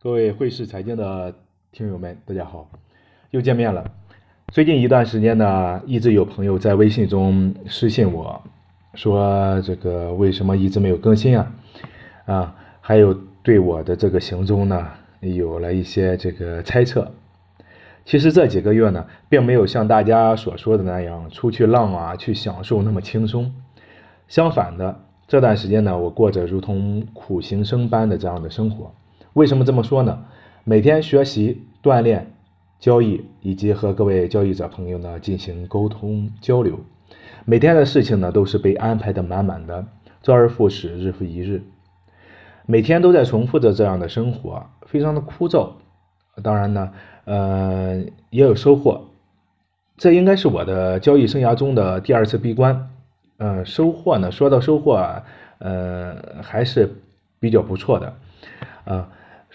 各位汇市财经的听友们，大家好，又见面了。最近一段时间呢，一直有朋友在微信中私信我，说这个为什么一直没有更新啊？啊，还有对我的这个行踪呢，有了一些这个猜测。其实这几个月呢，并没有像大家所说的那样出去浪啊，去享受那么轻松。相反的，这段时间呢，我过着如同苦行僧般的这样的生活。为什么这么说呢？每天学习、锻炼、交易，以及和各位交易者朋友呢进行沟通交流，每天的事情呢都是被安排的满满的，周而复始，日复一日，每天都在重复着这样的生活，非常的枯燥。当然呢，呃，也有收获。这应该是我的交易生涯中的第二次闭关。嗯，收获呢，说到收获，呃，还是比较不错的，啊。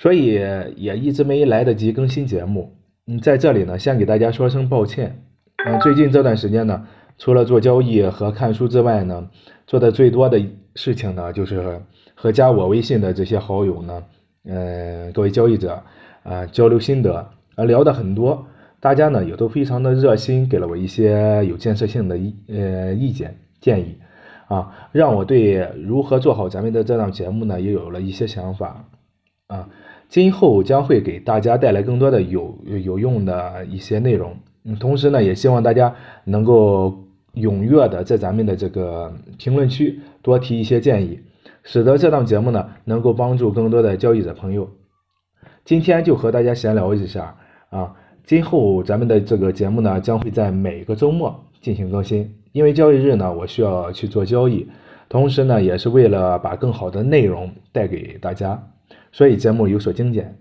所以也一直没来得及更新节目，嗯，在这里呢，先给大家说声抱歉。嗯，最近这段时间呢，除了做交易和看书之外呢，做的最多的事情呢，就是和加我微信的这些好友呢，嗯，各位交易者啊，交流心得，啊，聊的很多，大家呢也都非常的热心，给了我一些有建设性的意呃意见建议，啊，让我对如何做好咱们的这档节目呢，也有了一些想法。啊，今后将会给大家带来更多的有有用的一些内容。嗯，同时呢，也希望大家能够踊跃的在咱们的这个评论区多提一些建议，使得这档节目呢能够帮助更多的交易者朋友。今天就和大家闲聊一下啊，今后咱们的这个节目呢将会在每个周末进行更新，因为交易日呢我需要去做交易，同时呢也是为了把更好的内容带给大家。所以节目有所精简。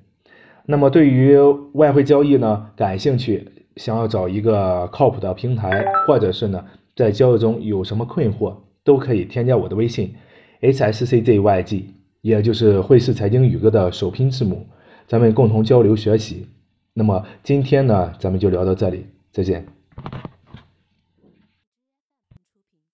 那么对于外汇交易呢，感兴趣，想要找一个靠谱的平台，或者是呢在交易中有什么困惑，都可以添加我的微信 h s c z y g，也就是汇市财经宇哥的首拼字母，咱们共同交流学习。那么今天呢，咱们就聊到这里，再见。